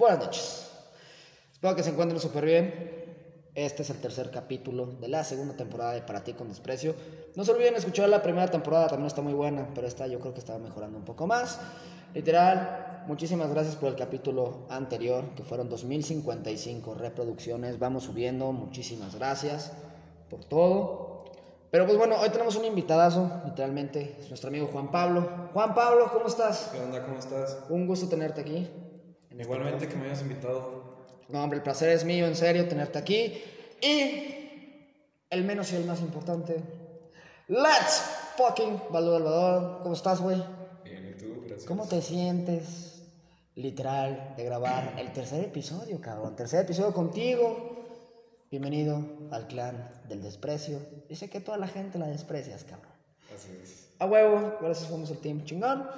Buenas noches. Espero que se encuentren súper bien. Este es el tercer capítulo de la segunda temporada de Para ti con desprecio. No se olviden escuchar la primera temporada, también está muy buena, pero esta yo creo que estaba mejorando un poco más. Literal, muchísimas gracias por el capítulo anterior, que fueron 2055 reproducciones. Vamos subiendo, muchísimas gracias por todo. Pero pues bueno, hoy tenemos un invitadazo, literalmente, es nuestro amigo Juan Pablo. Juan Pablo, ¿cómo estás? ¿Qué onda? ¿Cómo estás? Un gusto tenerte aquí. Igualmente que me hayas invitado. No, hombre, el placer es mío, en serio, tenerte aquí. Y el menos y el más importante, let's fucking Valdo Salvador. ¿Cómo estás, güey? Bien, ¿y tú? Gracias. ¿Cómo te sientes? Literal, de grabar el tercer episodio, cabrón. Tercer episodio contigo. Bienvenido al clan del desprecio. Dice que toda la gente la desprecias, cabrón. Así es. A huevo, gracias, somos el team chingón.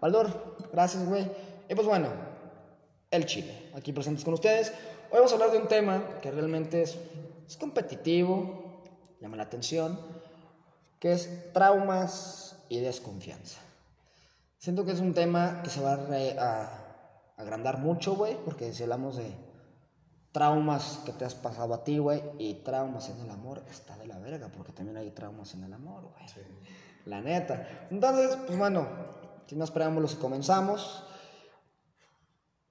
Valdor, gracias, güey. Y pues bueno, el Chile, aquí presentes con ustedes. Hoy vamos a hablar de un tema que realmente es, es competitivo, llama la atención, que es traumas y desconfianza. Siento que es un tema que se va a, re- a agrandar mucho, güey, porque si hablamos de traumas que te has pasado a ti, güey, y traumas en el amor, está de la verga, porque también hay traumas en el amor, güey. Sí. La neta. Entonces, pues bueno, sin más preámbulos, comenzamos.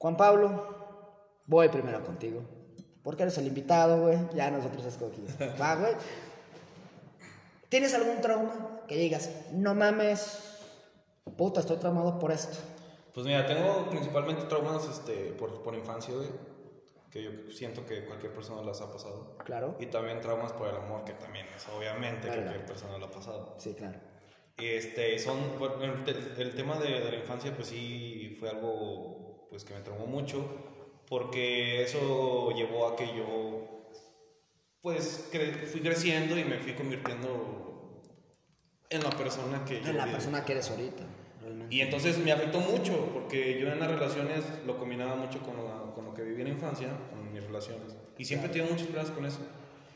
Juan Pablo, voy primero contigo. Porque eres el invitado, güey. Ya nosotros escogimos. Va, güey. ¿Tienes algún trauma que digas, no mames, puta, estoy traumado por esto? Pues mira, tengo principalmente traumas este, por, por infancia, güey. Que yo siento que cualquier persona las ha pasado. Claro. Y también traumas por el amor, que también es obviamente Claro. cualquier persona lo ha pasado. Sí, claro. Este, son, el, el tema de, de la infancia, pues sí, fue algo pues, que me traumó mucho, porque eso llevó a que yo, pues, cre- fui creciendo y me fui convirtiendo en la persona que yo En la vi. persona que eres ahorita, realmente. Y entonces me afectó mucho, porque yo en las relaciones lo combinaba mucho con lo, con lo que viví en la infancia, con mis relaciones. Y siempre he tenido muchos problemas con eso.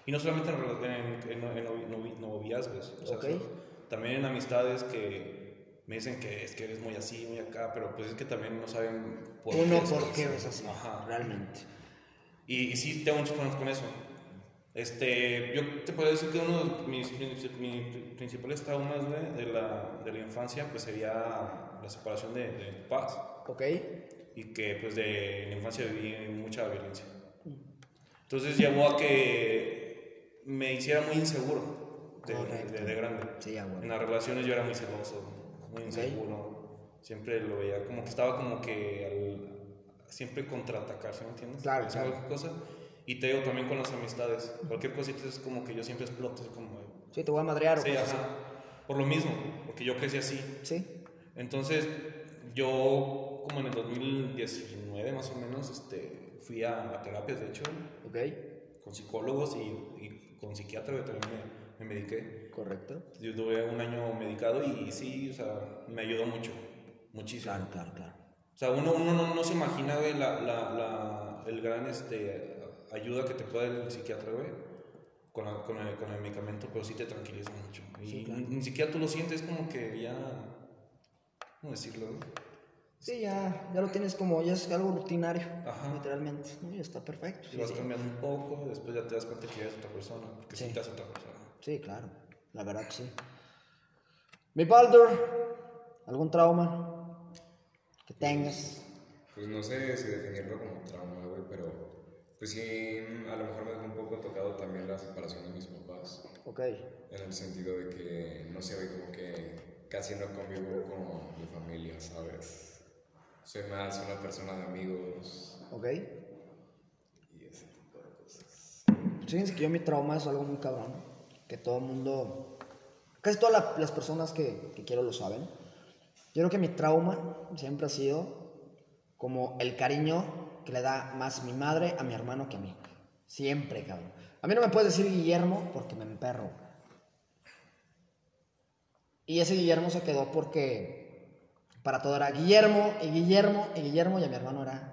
Y no solamente en, en, en- en novi- novi- noviazgos, o sea, Ok. ¿sabes? también en amistades que me dicen que es que eres muy así, muy acá, pero pues es que también no saben por Uno, es ¿por qué es así? Ajá. Realmente. Y, y sí tengo muchos problemas con eso. Este, yo te puedo decir que uno de mis, mis- mis principales traumas güey, de, la, de la infancia pues sería la separación de, de papás ¿Ok? y que pues de la infancia viví mucha violencia. Entonces llevó a que me hiciera muy inseguro de, de- de grande. Sí, ya, güey. En las relaciones yo era muy celoso, muy inseguro. Siempre lo veía como que estaba como que al- siempre contraatacar, ¿sí me entiendes? Claro, claro. cualquier cosa. Y te digo también con las amistades. Cualquier cosita es como que yo siempre exploto, como... Sí, te voy a madrear o Sí, cosas ajá. Por lo mismo, porque yo crecí así. así. Sí. Entonces, yo como en el 2019 más o menos, este, fui a, a terapias, de hecho, ¿Ok? con psicólogos y, y con psiquiatra, que también me, me mediqué. Correcto. Yo tuve un año medicado y sí, o sea, me ayudó mucho, muchísimo. Claro, claro, claro. O sea, uno, uno no, no se imagina, güey, la, la, la, el gran este, ayuda que te puede dar el psiquiatra, güey, con, la- con, el, con el medicamento, pero sí te tranquiliza mucho. Y Sí, claro. ni, ni siquiera tú lo sientes como que ya, ¿cómo decirlo? güey? Sí, ya, ya lo tienes como, ya es algo rutinario, Ajá. literalmente. ¿no? Y está perfecto. Y Sí, vas sí. cambiando un poco, después ya te das cuenta que eres otra persona, porque sí, Sí. te hace otra persona. Sí, claro, la verdad que sí. Mi Baldur, ¿algún trauma que tengas? Pues no sé si definirlo como trauma, güey, pero pues sí, a lo mejor me dejó un poco tocado también la separación de mis papás, Ok, en el sentido de que, no sé, güey, como que casi no convivo con mi familia, ¿sabes? Soy más una persona de amigos ok. y ese tipo de cosas. Fíjense que yo mi trauma es algo muy cabrón, que todo el mundo, casi todas la- las personas que, que quiero lo saben. Yo creo que mi trauma siempre ha sido como el cariño que le da más mi madre a mi hermano que a mí. Siempre, cabrón. A mí no me puedes decir Guillermo porque me emperro. Y ese Guillermo se quedó porque para todo era Guillermo y Guillermo y Guillermo y a mi hermano era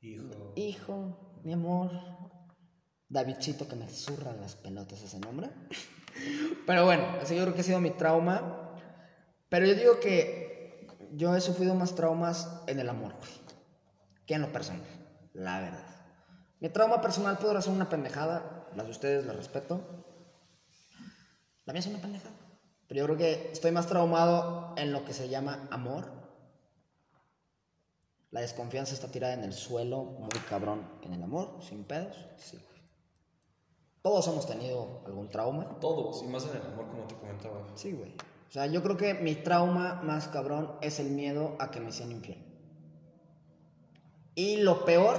Hijo. Hijo, mi amor. Davidcito que me zurra las pelotas ese nombre. Pero bueno, ese yo creo que ha sido mi trauma. Pero yo digo que yo he sufrido más traumas en el amor. güey. Aquí en lo personal, la verdad. Mi trauma personal podrá ser una pendejada, las de ustedes las respeto. La mía es una pendejada. Pero yo creo que estoy más traumado en lo que se llama amor. La desconfianza está tirada en el suelo, muy cabrón, en el amor, sin pedos. Sí. Todos hemos tenido algún trauma. Todos, y más en el amor, como te comentaba. Sí, güey. O sea, yo creo que mi trauma más cabrón es el miedo a que me sean infiel. Y lo peor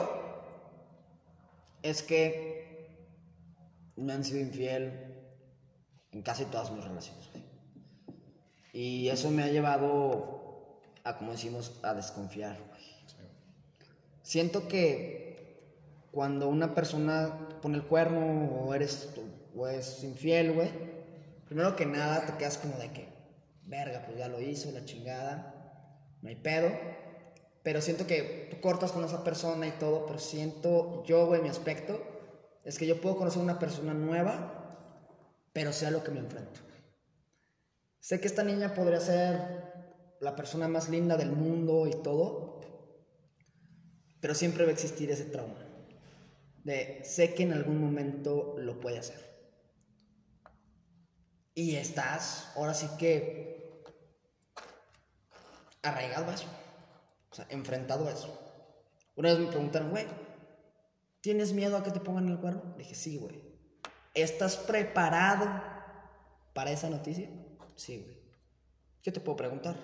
es que me han sido infiel en casi todas mis relaciones, güey. Y eso me ha llevado a, como decimos, a desconfiar, güey. Siento que cuando una persona pone el cuerno o eres o es infiel, güey, primero que nada te quedas como de que, verga, pues ya lo hizo, la chingada, no hay pedo. Pero siento que tú cortas con esa persona y todo, pero siento yo, güey, mi aspecto, es que yo puedo conocer una persona nueva, pero sea lo que me enfrento. Sé que esta niña podría ser la persona más linda del mundo y todo, pero siempre va a existir ese trauma. De sé que en algún momento lo puede hacer. Y estás, ahora sí que, arraigado a eso. O sea, enfrentado a eso. Una vez me preguntaron, güey, ¿tienes miedo a que te pongan el cuerno? Dije, sí, güey. ¿Estás preparado para esa noticia? Sí, güey. ¿Qué te puedo preguntar?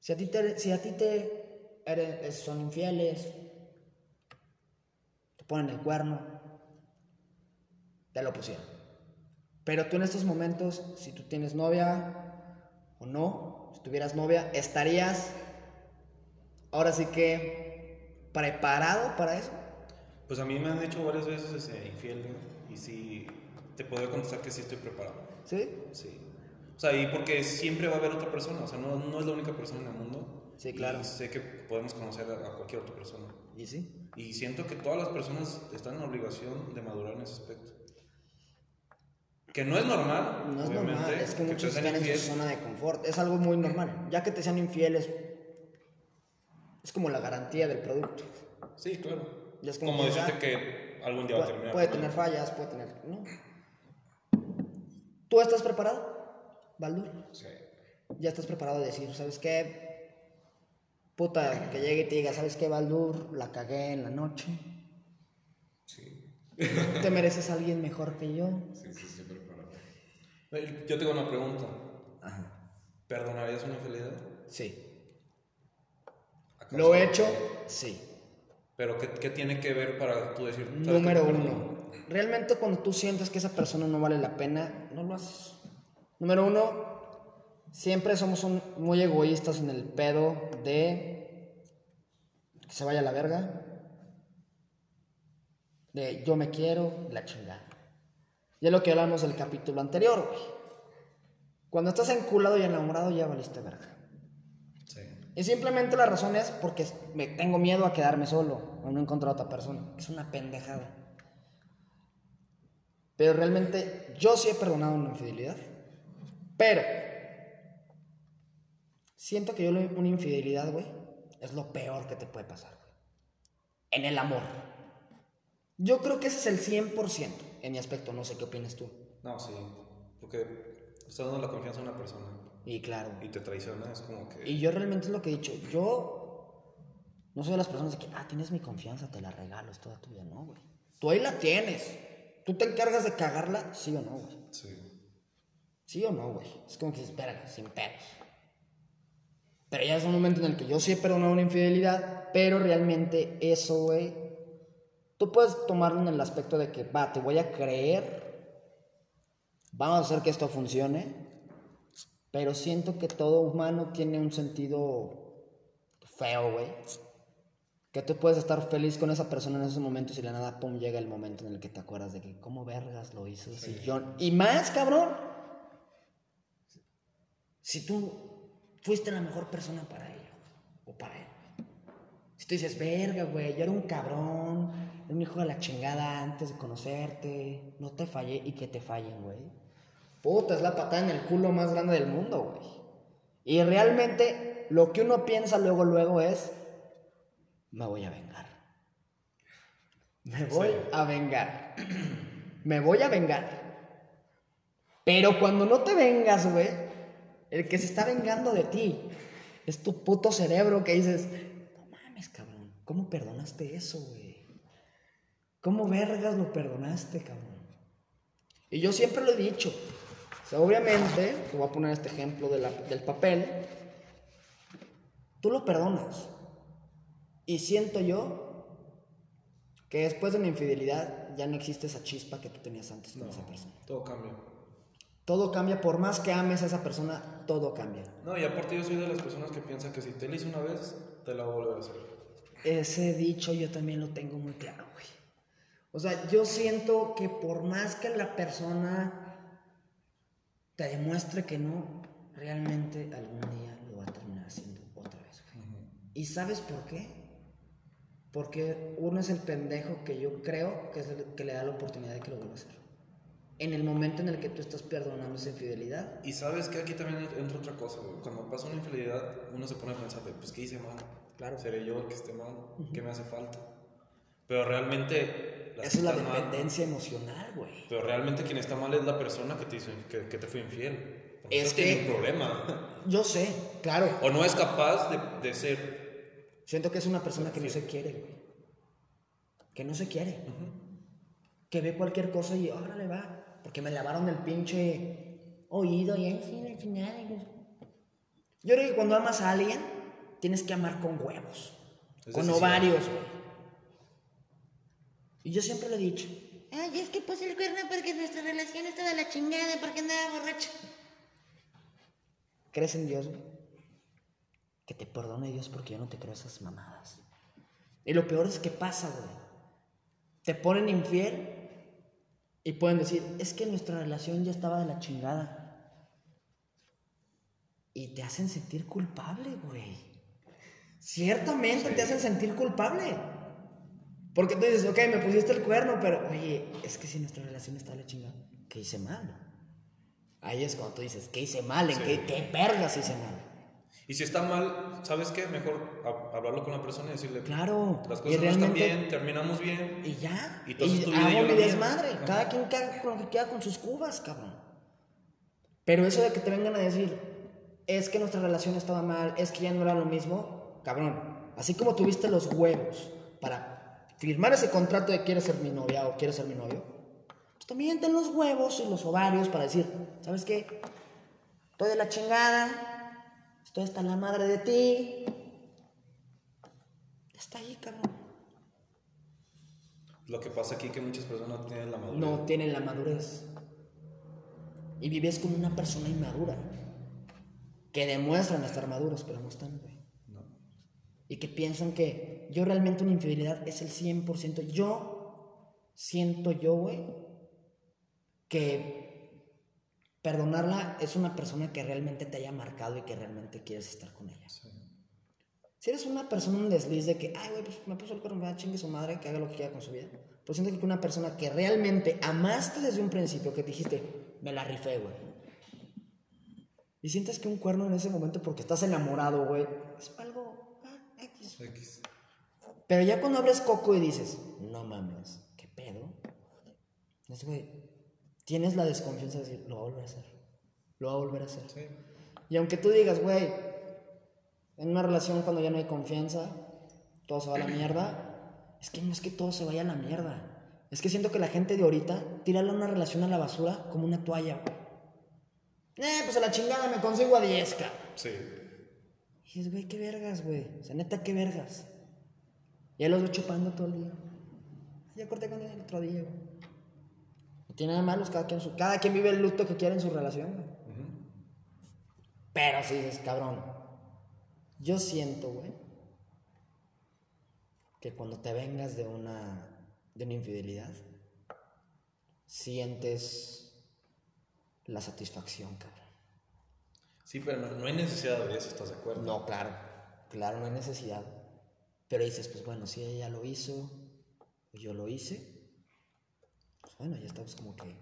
Si a ti te, si a ti te eres- son infieles, ponen el cuerno, te lo pusieron. Pero tú en estos momentos, si tú tienes novia o no, si tuvieras novia, estarías ahora sí que preparado para eso. Pues a mí me han hecho varias veces ese infiel, ¿no? y sí, te puedo contestar que sí estoy preparado. ¿Sí? Sí. O sea, y porque siempre va a haber otra persona, o sea, no, no es la única persona en el mundo. Sí, claro. Y sé que podemos conocer a, a cualquier otra persona. ¿Y sí? Y siento que todas las personas están en obligación de madurar en ese aspecto. Que no es normal, No es normal, es que te muchos están en su zona de confort. Es algo muy normal. Ya que te sean infieles, es como la garantía del producto. Sí, claro. Ya es como como que decirte que algún día va a terminar. puede tener fallas, puede tener. ¿no? ¿Tú estás preparado, Baldur? Sí. Ya estás preparado de decir, ¿sabes qué? Puta, que llegue y te diga, ¿sabes qué, Baldur? La cagué en la noche. Sí. ¿Te mereces a alguien mejor que yo? Sí, sí, estoy preparado. Eh, Yo tengo una pregunta. Ajá. ¿Perdonarías una infidelidad? Sí. ¿Lo he hecho? Sí. Pero ¿qué, qué tiene que ver para tú decir? ¿sabes Número uno. Realmente cuando tú sientes que esa persona no vale la pena, no lo haces. Número uno, siempre somos un- muy egoístas en el pedo de que se vaya a la verga. De yo me quiero, la chingada. Y es lo que hablamos del capítulo anterior, güey. Cuando estás enculado y enamorado ya valiste verga. Sí. Y simplemente la razón es porque me tengo miedo a quedarme solo o no encontrar a otra persona. Es una pendejada. Pero realmente yo sí he perdonado una infidelidad. Pero siento que yo una infidelidad, güey, es lo peor que te puede pasar. güey. En el amor. Yo creo que ese es el 100% en mi aspecto. No sé qué opinas tú. No, sí. Porque estás dando la confianza a una persona Y claro. y te traiciona, es como que. Y yo realmente es lo que he dicho. Yo no soy de las personas de que, ah, tienes mi confianza, te la regalo, es toda tuya. No, güey. Tú ahí la tienes. ¿Tú te encargas de cagarla? Sí o no, güey. Sí. Sí o no, güey. Es como que dices, verga, sin pedos. Pero ya es un momento en el que yo sí he perdonado una infidelidad, pero realmente eso, güey, tú puedes tomarlo en el aspecto de que, va, te voy a creer, vamos a hacer que esto funcione, pero siento que todo humano tiene un sentido feo, güey. Que tú puedes estar feliz con esa persona en esos momentos y de la nada, pum, llega el momento en el que te acuerdas de que, ¿cómo vergas lo hizo? Si yo... Y más, cabrón, si tú fuiste la mejor persona para ella o para él. Si tú dices, verga, güey, yo era un cabrón, era un hijo de la chingada antes de conocerte, no te fallé y que te fallen, güey. Puta, es la patada en el culo más grande del mundo, güey. Y realmente lo que uno piensa luego, luego es, me voy a vengar. Me voy a vengar. me voy a vengar. Pero cuando no te vengas, güey, el que se está vengando de ti es tu puto cerebro que dices, no mames, cabrón, ¿cómo perdonaste eso, güey? ¿Cómo vergas lo perdonaste, cabrón? Y yo siempre lo he dicho. O sea, obviamente, te voy a poner este ejemplo de la- del papel. Tú lo perdonas. Y siento yo que después de una infidelidad ya no existe esa chispa que tú tenías antes con No, esa persona. todo cambia. Todo cambia, por más que ames a esa persona, todo cambia. No, y aparte yo soy de las personas que piensan que si te la hice una vez, te la voy a volver a hacer. Ese dicho yo también lo tengo muy claro, güey. O sea, yo siento que por más que la persona te demuestre que no, realmente algún día lo va a terminar haciendo otra vez, güey. ¿Y sabes por qué? Porque uno es el pendejo que yo creo que es el que le da la oportunidad de que lo vuelva a hacer. En el momento en el que tú estás perdonando esa infidelidad, Y sabes que aquí también entra otra cosa, güey. Cuando pasa una infidelidad, uno se pone a pensar, pues, ¿qué hice mal? Claro. ¿Seré yo el que esté mal? ¿Qué me hace falta? Pero realmente... esa es la están mal- dependencia emocional, güey. pero realmente quien está mal es la persona que te, hizo, que, que te fue infiel. Porque Es que- un problema. Yo sé, claro. O no es capaz de, de ser... Siento que es una persona que no se quiere, güey. Que no se quiere. Que ve cualquier cosa y órale va. Porque me lavaron el pinche oído y sí, al final. Yo creo que cuando amas a alguien, tienes que amar con huevos. Es con decisión. ovarios, güey. Y yo siempre le he dicho. Ay, es que puse el cuerno porque nuestra relación estaba de la chingada, porque andaba borracho. ¿Crees en Dios, güey? Que te perdone Dios porque yo no te creo esas mamadas. Y lo peor es que pasa, güey. Te ponen infiel y pueden decir, es que nuestra relación ya estaba de la chingada. Y te hacen sentir culpable, güey. Ciertamente te hacen sentir culpable. Porque tú dices, ok, me pusiste el cuerno, pero oye, es que si nuestra relación está de la chingada, ¿qué hice mal? Ahí es cuando tú dices, ¿qué hice mal? ¿En qué, qué vergas hice mal? Y si está mal, ¿sabes qué? Mejor ha- hablarlo con la persona y decirle... Claro. Las y cosas no están bien, terminamos bien. Y ya. Y haces tu vida y hago mi desmadre. Ajá. Cada quien caga con lo que quiera con sus cubas, cabrón. Pero eso de que te vengan a decir, es que nuestra relación estaba mal, es que ya no era lo mismo, cabrón. Así como tuviste los huevos para firmar ese contrato de quieres ser mi novia o quieres ser mi novio, pues también ten los huevos y los ovarios para decir, ¿sabes qué? Estoy de la chingada, estoy hasta la madre de ti. Está ahí, cabrón. Lo que pasa aquí es que muchas personas no tienen la madurez. no tienen la madurez. Y vives como una persona inmadura. Que demuestran estar maduros, pero no están, güey. No. Y que piensan que yo realmente una infidelidad es el 100%. Yo siento yo, güey, que perdonarla es una persona que realmente te haya marcado y que realmente quieres estar con ella. Si eres una persona un desliz de que, ay, güey, pues me puso el cuerno, va, chingue su madre, que haga lo que quiera con su vida. Pues siento que una persona que realmente amaste desde un principio, que dijiste, me la rifé, güey. Y sientes que un cuerno en ese momento, porque estás enamorado, güey, es algo ah, X. X. Pero ya cuando abres coco y dices, no mames, ¿qué pedo? Es, güey, tienes la desconfianza de decir, lo va a volver a hacer. Lo va a volver a hacer. Sí. Y aunque tú digas, güey, en una relación cuando ya no hay confianza, todo se va a la mierda, es que no es que todo se vaya a la mierda. Es que siento que la gente de ahorita tira una relación a la basura como una toalla, güey. Eh, pues a la chingada me consigo a 10, cabrón. Sí. Y dices, güey, qué vergas, güey. O sea, neta, qué vergas. Ya los veo chupando todo el día. Ya corté con él el otro día, güey. Tiene nada malo, cada quien, su, cada quien vive el luto que quiere en su relación. Pero si dices, cabrón, yo siento, güey, que cuando te vengas de una, de una infidelidad, sientes la satisfacción, cabrón. Sí, pero no, no hay necesidad de eso, ¿estás de acuerdo? No, claro, claro, no hay necesidad. Pero dices, pues bueno, si ella lo hizo, yo lo hice, bueno, ya estamos como que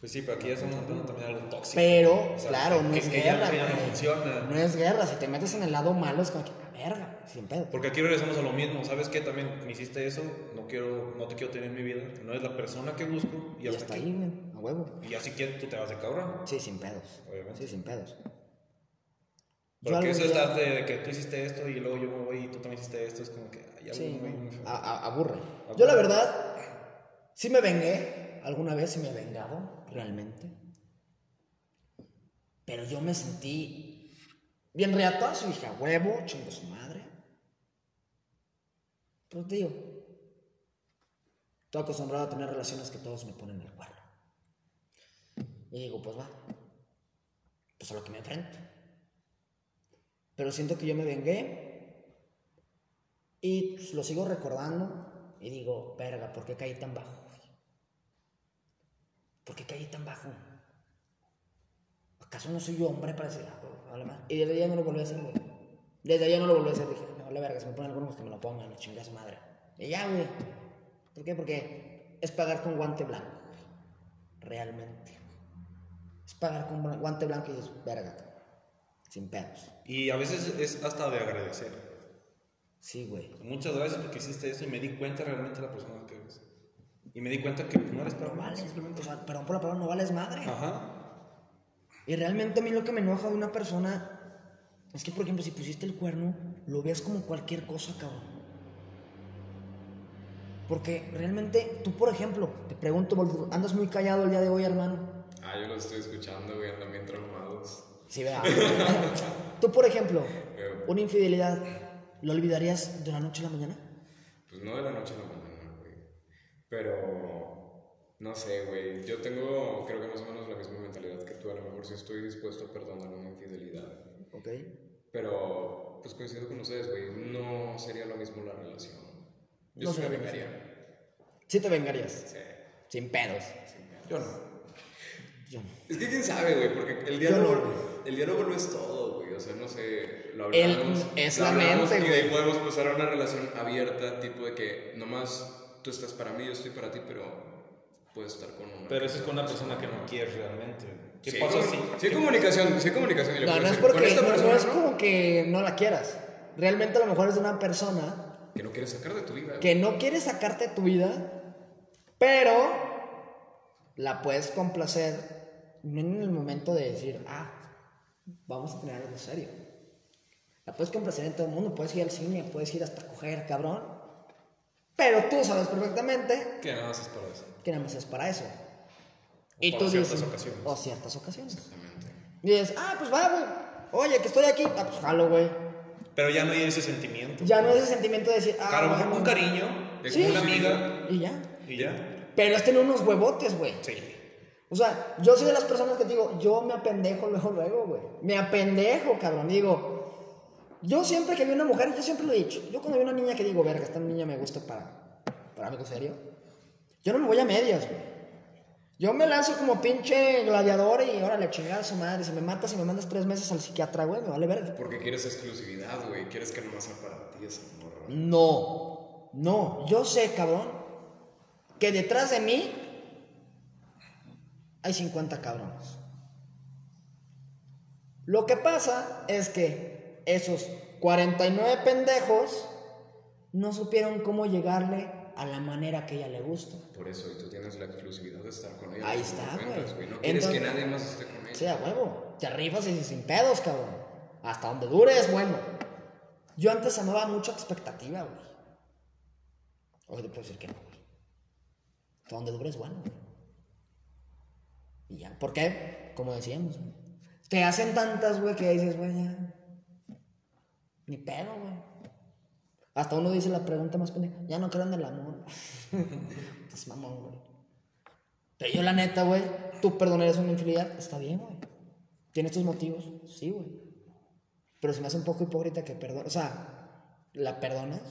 Pues sí, pero aquí ya estamos hablando también de algo tóxico. Pero, O sea, claro, no que- es que ya- guerra. que ya no funciona. No es guerra. Si te metes en el lado malo, es como que, "A verga, sin pedo. Porque aquí regresamos a lo mismo, ¿sabes qué? También me hiciste eso, no quiero, no te quiero tener en mi vida, no es la persona que busco y Y hasta hasta aquí. ahí, güey, a huevo. Y así que tú te vas de cabrón. Sí, sin pedos. Obviamente. Sí, sin pedos. Porque eso está de, de que tú hiciste esto y luego yo me voy y tú también hiciste esto, es como que Sí, muy, muy a- aburre. Yo la verdad, sí me vengué, alguna vez me he vengado, realmente. Pero yo me sentí bien reatazo y dije, a huevo, chingo su madre. Pero te digo, estoy acostumbrado a tener relaciones que todos me ponen el cuerno. Y digo, pues va, pues a lo que me enfrento. Pero siento que yo me vengué y pues, lo sigo recordando y digo, verga, ¿por qué caí tan bajo? ¿Por qué caí tan bajo? ¿Acaso no soy yo hombre para decir, ah, vale madre? Y desde ya no lo volví a hacer, güey. Desde ya no lo volví a hacer. Dije, me vale verga, si me ponen algunos que me lo pongan, chinga su madre. Y ya, güey. ¿Por qué? Porque es pagar con guante blanco, güey. Realmente. Es pagar con guante blanco y dices, verga, sin pedos. Y a veces es hasta de agradecer. Sí, güey. Muchas gracias porque hiciste eso y me di cuenta realmente de la persona que eres. Y me di cuenta que no eres para No vales, simplemente. o sea, perdón por la palabra, no vales madre. Ajá. Y realmente a mí lo que me enoja de una persona es que, por ejemplo, si pusiste el cuerno, lo veas como cualquier cosa, cabrón. Porque realmente, tú, por ejemplo, te pregunto, andas muy callado el día de hoy, hermano. Ah, yo lo estoy escuchando, güey, andan bien traumados. Sí, vea. tú, por ejemplo, una infidelidad, ¿lo olvidarías de la noche a la mañana? Pues no de la noche a la mañana. Pero, no sé, güey. Yo tengo, creo que más o menos la misma mentalidad que tú. A lo mejor sí estoy dispuesto a perdonar una infidelidad. Ok. Pero, pues coincido con ustedes, güey. No sería lo mismo la relación. Yo No sí me vengaría. Sí te vengarías, Sí. sin pedos. Yo no. Yo no. Es que quién sabe, güey, porque el diálogo, no, el diálogo no es todo, güey. O sea, no sé, lo El- hablamos. es lo la mente, Y de ahí güey. podemos pasar a una relación abierta, tipo de que nomás tú estás para mí, yo estoy para ti, pero puedes estar con una. Pero eso es con una persona que no quieres realmente. ¿Qué Sí, pasa si? sí hay comunicación, sí hay comunicación. y No, no es con porque esta no, no persona, es ¿no? como que no la quieras. Realmente a lo mejor es de una persona Que no quieres sacar de tu vida. que no quiere sacarte de tu vida, pero la puedes complacer en el momento de decir, ah, vamos a tener algo serio. La puedes complacer en todo el mundo, puedes ir al cine, puedes ir hasta coger, cabrón. Pero tú sabes perfectamente Que nada más es para eso. que nada más es para eso. O para ciertas ocasiones. O ciertas ocasiones. Exactamente. Y dices, ah, pues va, güey. Oye, que estoy aquí. Ah, pues jalo, güey. Pero ya no hay ese sentimiento. Ya no es ese sentimiento de decir, ah, lo mejor un cariño, De Sí. una amiga Y ya. y ya. Pero es tener unos huevotes, güey. Sí. O sea, yo soy de las personas que digo, yo me apendejo luego, luego, güey. Me apendejo, cabrón. Digo, yo siempre que veo una mujer, yo siempre lo he dicho. Yo cuando veo una niña que digo, verga, esta niña me gusta para, para algo serio. Yo no me voy a medias, güey. Yo me lanzo como pinche gladiador y órale, chingada a su madre. Si me matas y me mandas tres meses al psiquiatra, güey, me vale verga. Porque quieres exclusividad, güey. Quieres que nomás sea para ti esa morra. No, no, yo sé, cabrón, que detrás de mí hay 50 cabrones. Lo que pasa es que esos 49 pendejos no supieron cómo llegarle a la manera que ella le gusta. Por eso, y tú tienes la exclusividad de estar con ella. Ahí está, güey. No quieres Entonces- que nadie más esté con ella. Sí, a huevo. Te rifas y sin pedos, cabrón. Hasta donde dure es bueno. Yo antes amaba mucho expectativa, güey. Hoy te puedo decir que no, güey. Hasta donde dure es bueno, güey. Y ya. ¿Por qué? Como decíamos, güey. Te hacen tantas, güey, que dices, güey, ya. Ni pedo, güey. Hasta uno dice la pregunta más pendeja. Ya no creo en el amor. es mamón, güey. Pero yo, la neta, güey, tú perdonarías una infidelidad. Está bien, güey. ¿Tienes tus motivos? Sí, güey. Pero se me hace un poco hipócrita que perdones. O sea, la perdonas,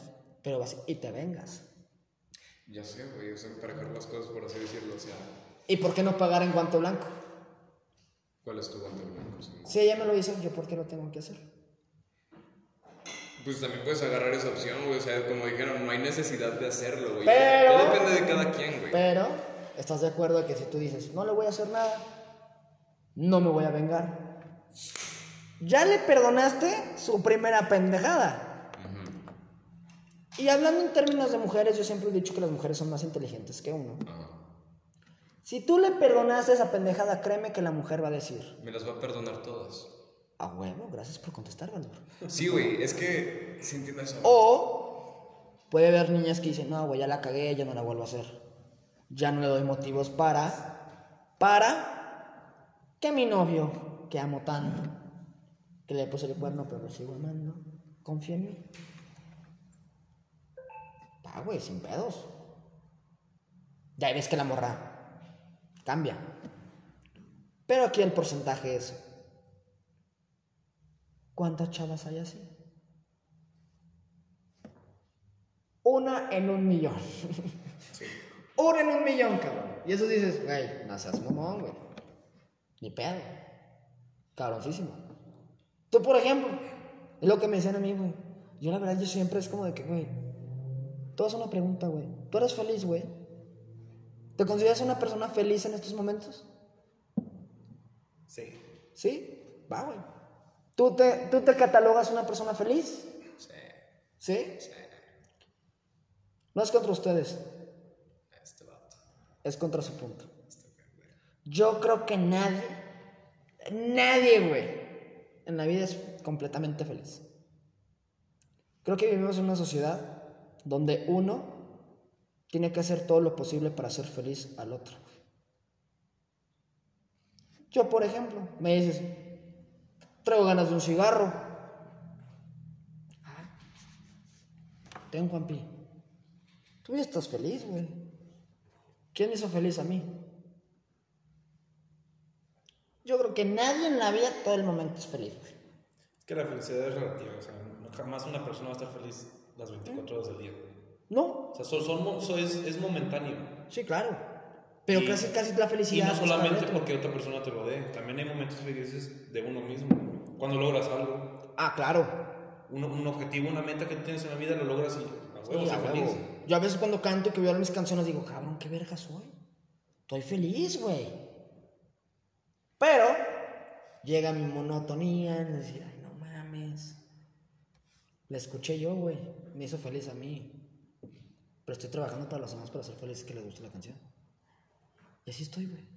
pero vas y te vengas. Ya sé, güey. O sea, las cosas, por así decirlo. O sea, ¿Y por qué no pagar en guante blanco? ¿cuál es tu guante blanco? Sí. Si ella me lo hizo, ¿yo por qué lo tengo que hacer? Pues también puedes agarrar esa opción, güey. O sea, como dijeron, no hay necesidad de hacerlo, güey. Pero- depende de cada quien, güey. Pero ¿Estás de acuerdo que si tú dices, no le voy a hacer nada, no me voy a vengar? Ya le perdonaste su primera pendejada. Y hablando en términos de mujeres, yo siempre he dicho que las mujeres son más inteligentes que uno. Ajá. Si tú le perdonaste esa pendejada, créeme que la mujer va a decir, Me las va a perdonar todas. A huevo, gracias por contestar, Valor. Sí, güey, es que sí entiendo eso. O puede haber niñas que dicen, no, güey, ya la cagué, ya no la vuelvo a hacer. Ya no le doy motivos para, para que mi novio, que amo tanto, que le puse el cuerno, pero lo sigo amando, confía en mí. Va, güey, sin pedos. Ya ves que la morra cambia. Pero aquí el porcentaje es, ¿cuántas chavas hay así? Una en un millón. Una en un millón, cabrón. Y eso dices, güey, no seas mamón, güey. Ni pedo. Cabroncísimo. Tú, por ejemplo, es lo que me decían a mí, güey. Yo la verdad, yo siempre es como de que, güey, todo es una pregunta, güey. ¿Tú eres feliz, güey? ¿Te consideras una persona feliz en estos momentos? Sí. ¿Sí? Va, güey. ¿Tú te, ¿Tú te catalogas una persona feliz? Sí, ¿Sí? sí. No es contra ustedes, Este vato. es contra su punto. Yo creo que nadie, nadie, güey, en la vida es completamente feliz. Creo que vivimos en una sociedad donde uno tiene que hacer todo lo posible para hacer feliz al otro. Yo, por ejemplo, me dices, traigo ganas de un cigarro. Ah, Ten, Juanpi. Tú ya estás feliz, güey. ¿Quién me hizo feliz a mí? Yo creo que nadie en la vida todo el momento es feliz, güey. Es que la felicidad es relativa, o sea, jamás una persona va a estar feliz las 24 horas del día. No, O sea, son, es momentáneo. sí, claro. Pero Y- casi, casi la Y felicidad. no está solamente porque otra persona te lo dé, también hay momentos felices de uno mismo. Cuando logras algo, Ah, claro. un, un objetivo, una meta que tú tienes en la vida, lo logras y a huevo, Sí, a feliz. Yo a veces cuando canto y que veo mis canciones digo, cabrón, qué verga soy. Estoy feliz, güey. Pero llega mi monotonía en decir, ay, no mames. La escuché yo, güey. Me hizo feliz a mí. Pero estoy trabajando para los demás para ser feliz que les guste la canción. Y así estoy, güey.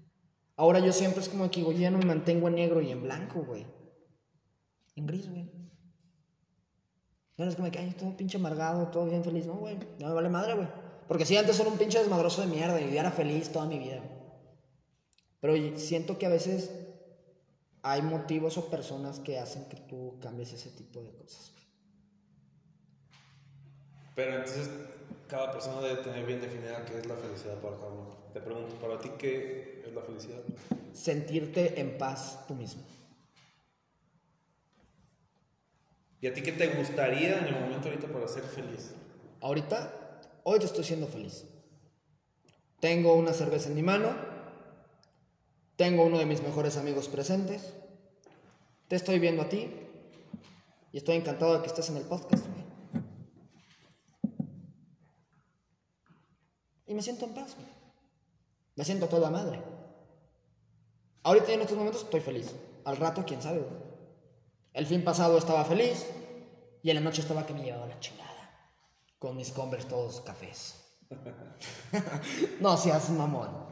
Ahora yo siempre es como que yo ya no me mantengo en negro y en blanco, güey. En gris, güey. No es como que, ay, todo pinche amargado, todo bien feliz. No, güey, no me vale madre, güey. Porque sí, antes era un pinche desmadroso de mierda y yo era feliz toda mi vida. güey. Pero siento que a veces hay motivos o personas que hacen que tú cambies ese tipo de cosas, güey. Pero entonces, cada persona debe tener bien definida qué es la felicidad para cada uno. Te pregunto, para ti, ¿qué es la felicidad? Sentirte en paz tú mismo. ¿Y a ti qué te gustaría en el momento ahorita para ser feliz? Ahorita, hoy te estoy siendo feliz. Tengo una cerveza en mi mano. Tengo uno de mis mejores amigos presentes. Te estoy viendo a ti. Y estoy encantado de que estés en el podcast, güey. Y me siento en paz, güey. Me siento toda madre. Ahorita en estos momentos estoy feliz. Al rato, quién sabe, güey. El fin pasado estaba feliz. Y en la noche estaba que me llevaba la chingada. Con mis Converse todos cafés. no seas mamón.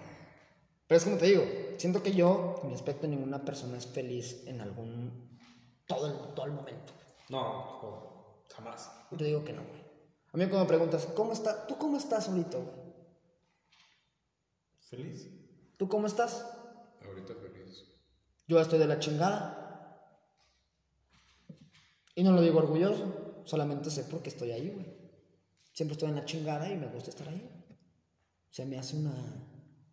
Pero es como te digo, siento que yo, en mi aspecto, ninguna persona es feliz en algún. todo el, todo el momento. No, no, jamás. Yo te digo que no, güey. A mí cuando me preguntas, ¿cómo está? ¿Tú cómo estás ahorita, güey? ¿Feliz? ¿Tú cómo estás? Ahorita feliz. Yo estoy de la chingada. Y no lo digo orgulloso, solamente sé porque estoy ahí, güey. Siempre estoy en la chingada y me gusta estar ahí. Se me hace una,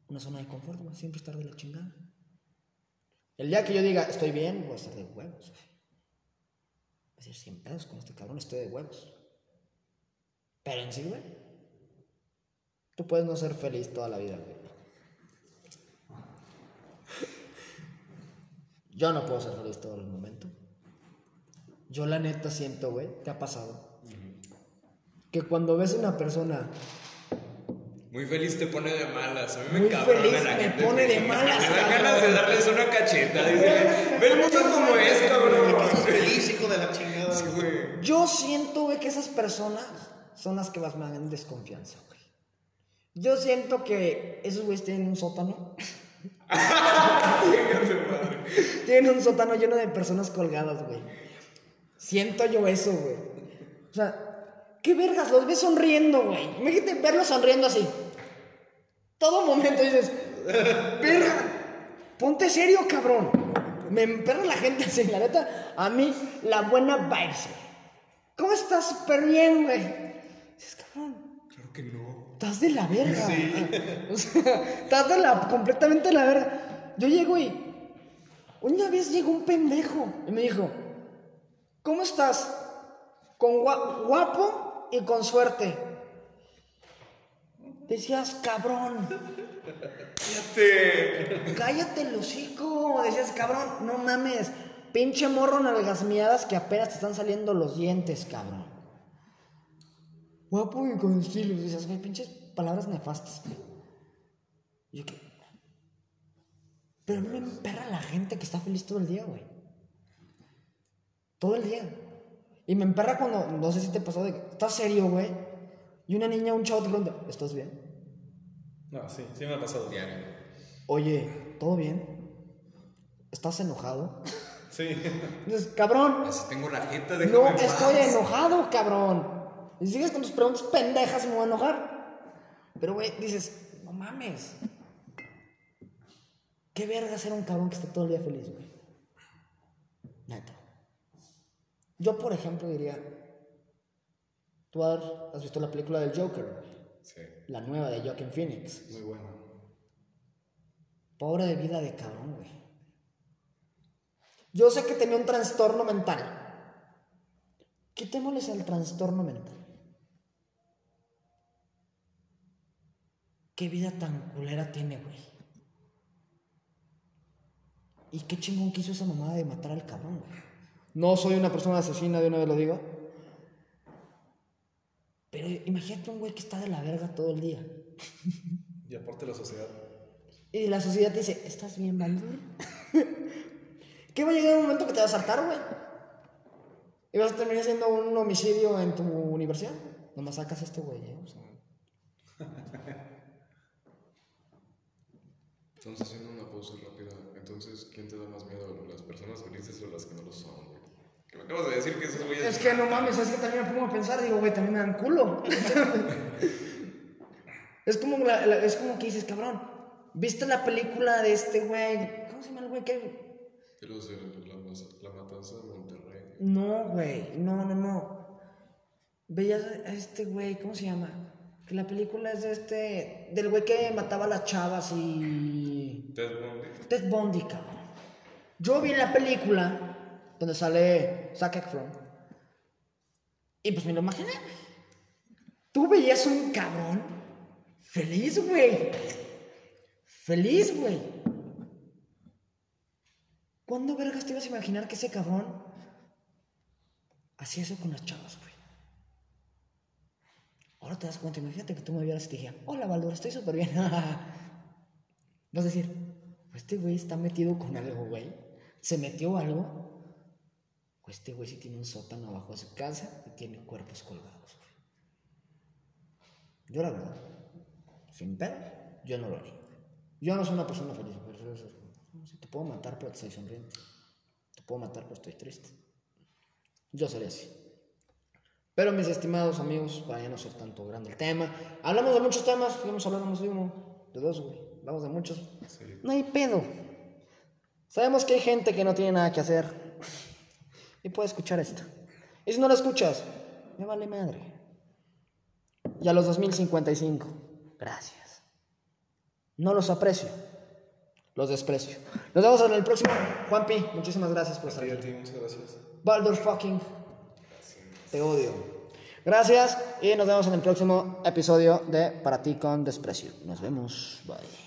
una zona de confort, güey. Siempre estar de la chingada. El día que yo diga, estoy bien, voy a estar de huevos, güey. Voy a decir, 100 pedos con este cabrón, estoy de huevos. Pero en sí, güey. Tú puedes no ser feliz toda la vida, güey. Yo no puedo ser feliz todo el momento. Yo la neta siento, güey, ¿te ha pasado? Que cuando ves una persona Muy feliz te pone de malas. A mí me Muy encabrona feliz la me gente pone de malas, Me dan ganas de darles una cacheta. Dice, ve el mundo como es, cabrón. Feliz, hijo de la chingada. Sí, güey. Yo siento, güey, que esas personas son las que más me dan desconfianza, güey. Yo siento que esos güeyes tienen un sótano. Tienen un sótano lleno de personas colgadas, güey. Siento yo eso, güey. O sea, qué vergas, los ves sonriendo, güey. Imagínate verlos sonriendo así. Todo momento dices, verga, ponte serio, cabrón. Me emperra la gente así, la neta. A mí, la buena vibes. ¿Cómo estás? Súper bien, güey. Dices, cabrón, Claro que no. Estás de la verga. O sea, estás de la, completamente de la verga. Yo llego y. Una vez llegó un pendejo y me dijo: ¿Cómo estás? Con gua- guapo y con suerte. Decías, cabrón, Fíjate. cállate el hocico. Decías, cabrón, no mames. Pinche morro nalgas miadas que apenas te están saliendo los dientes, cabrón. Guapo y con estilo. Dices, güey, pinches palabras nefastas, güey. Y yo que. Pero a mí me emperra la gente que está feliz todo el día, güey. Todo el día. Y me emperra cuando, no sé si te pasó de que estás serio, güey. Y una niña, un chavo te pregunta, ¿estás bien? No, sí, sí me ha pasado. Diario. Oye, ¿todo bien? ¿Estás enojado? Sí. Dices, cabrón, Así tengo la jeta, no estoy paz. enojado, cabrón. Y sigues con tus preguntas pendejas y me voy a enojar. Pero, güey, dices, no mames. ¿Qué verga ser un cabrón que está todo el día feliz, güey? Neta. Yo, por ejemplo, diría, tú has visto la película del Joker, güey? Sí. la nueva de Joaquin Phoenix. Muy bueno. Pobre de vida de cabrón, güey. Yo sé que tenía un trastorno mental. Quitémosles el trastorno mental. ¿Qué vida tan culera tiene, güey? ¿Y qué chingón que hizo esa mamada de matar al cabrón, güey? No soy una persona asesina, de una vez lo digo. Pero imagínate un güey que está de la verga todo el día. Y aparte la sociedad. Y la sociedad te dice, ¿estás bien, Baldur? ¿Qué va a llegar un momento que te vas a saltar, güey? Y vas a terminar haciendo un homicidio en tu universidad. Nomás sacas a este güey, ¿eh? O sea, Estamos haciendo una pausa rápida. Entonces, ¿quién te da más miedo? ¿Las personas felices o las que no lo son, güey? Que me acabas de decir que esos güeyes. Es que no mames, es que también me pongo a pensar, digo, güey, también me dan culo. es, como la- la- es como que dices, cabrón, ¿viste la película de este güey? ¿Cómo se llama el güey que De los de la, la matanza de Monterrey. No, güey, no, no, no. Veías a este güey, ¿cómo se llama? Que la película es de este. del güey que mataba a las chavas y. Ted Bundy. Ted Bundy, cabrón. Yo vi la película donde sale Zac Efron. Y pues me lo imaginé. Tú veías un cabrón feliz, güey. Feliz, güey. ¿Cuándo vergas te ibas a imaginar que ese cabrón hacía eso con las chavas, güey? Ahora te das cuenta, imagínate que tú me vieras y te dijera, hola Valdur, estoy súper bien. Vas a decir, "Pues este güey está metido con algo, güey. ¿Se metió algo? Este güey sí tiene un sótano abajo de su casa y tiene cuerpos colgados, güey. Yo la verdad, sin pedo, yo no lo haría. Yo no soy una persona feliz, pero eso- te puedo matar pero estoy sonriente. Te puedo matar pero estoy triste. Yo sería así. Pero mis estimados amigos, para ya no ser tanto grande el tema, hablamos de muchos temas, íbamos a hablar de uno, de dos, güey. Hablamos de muchos. No hay pedo. Sabemos que hay gente que no tiene nada que hacer y puede escuchar esto. Y si no lo escuchas, me vale madre. Y a los 2055, gracias. No los aprecio, los desprecio. Nos vemos en el próximo. Juanpi, muchísimas gracias por estar a aquí. ti, muchas gracias. Baldur fucking. Te odio. Gracias y nos vemos en el próximo episodio de Para ti con desprecio. Nos vemos. Bye.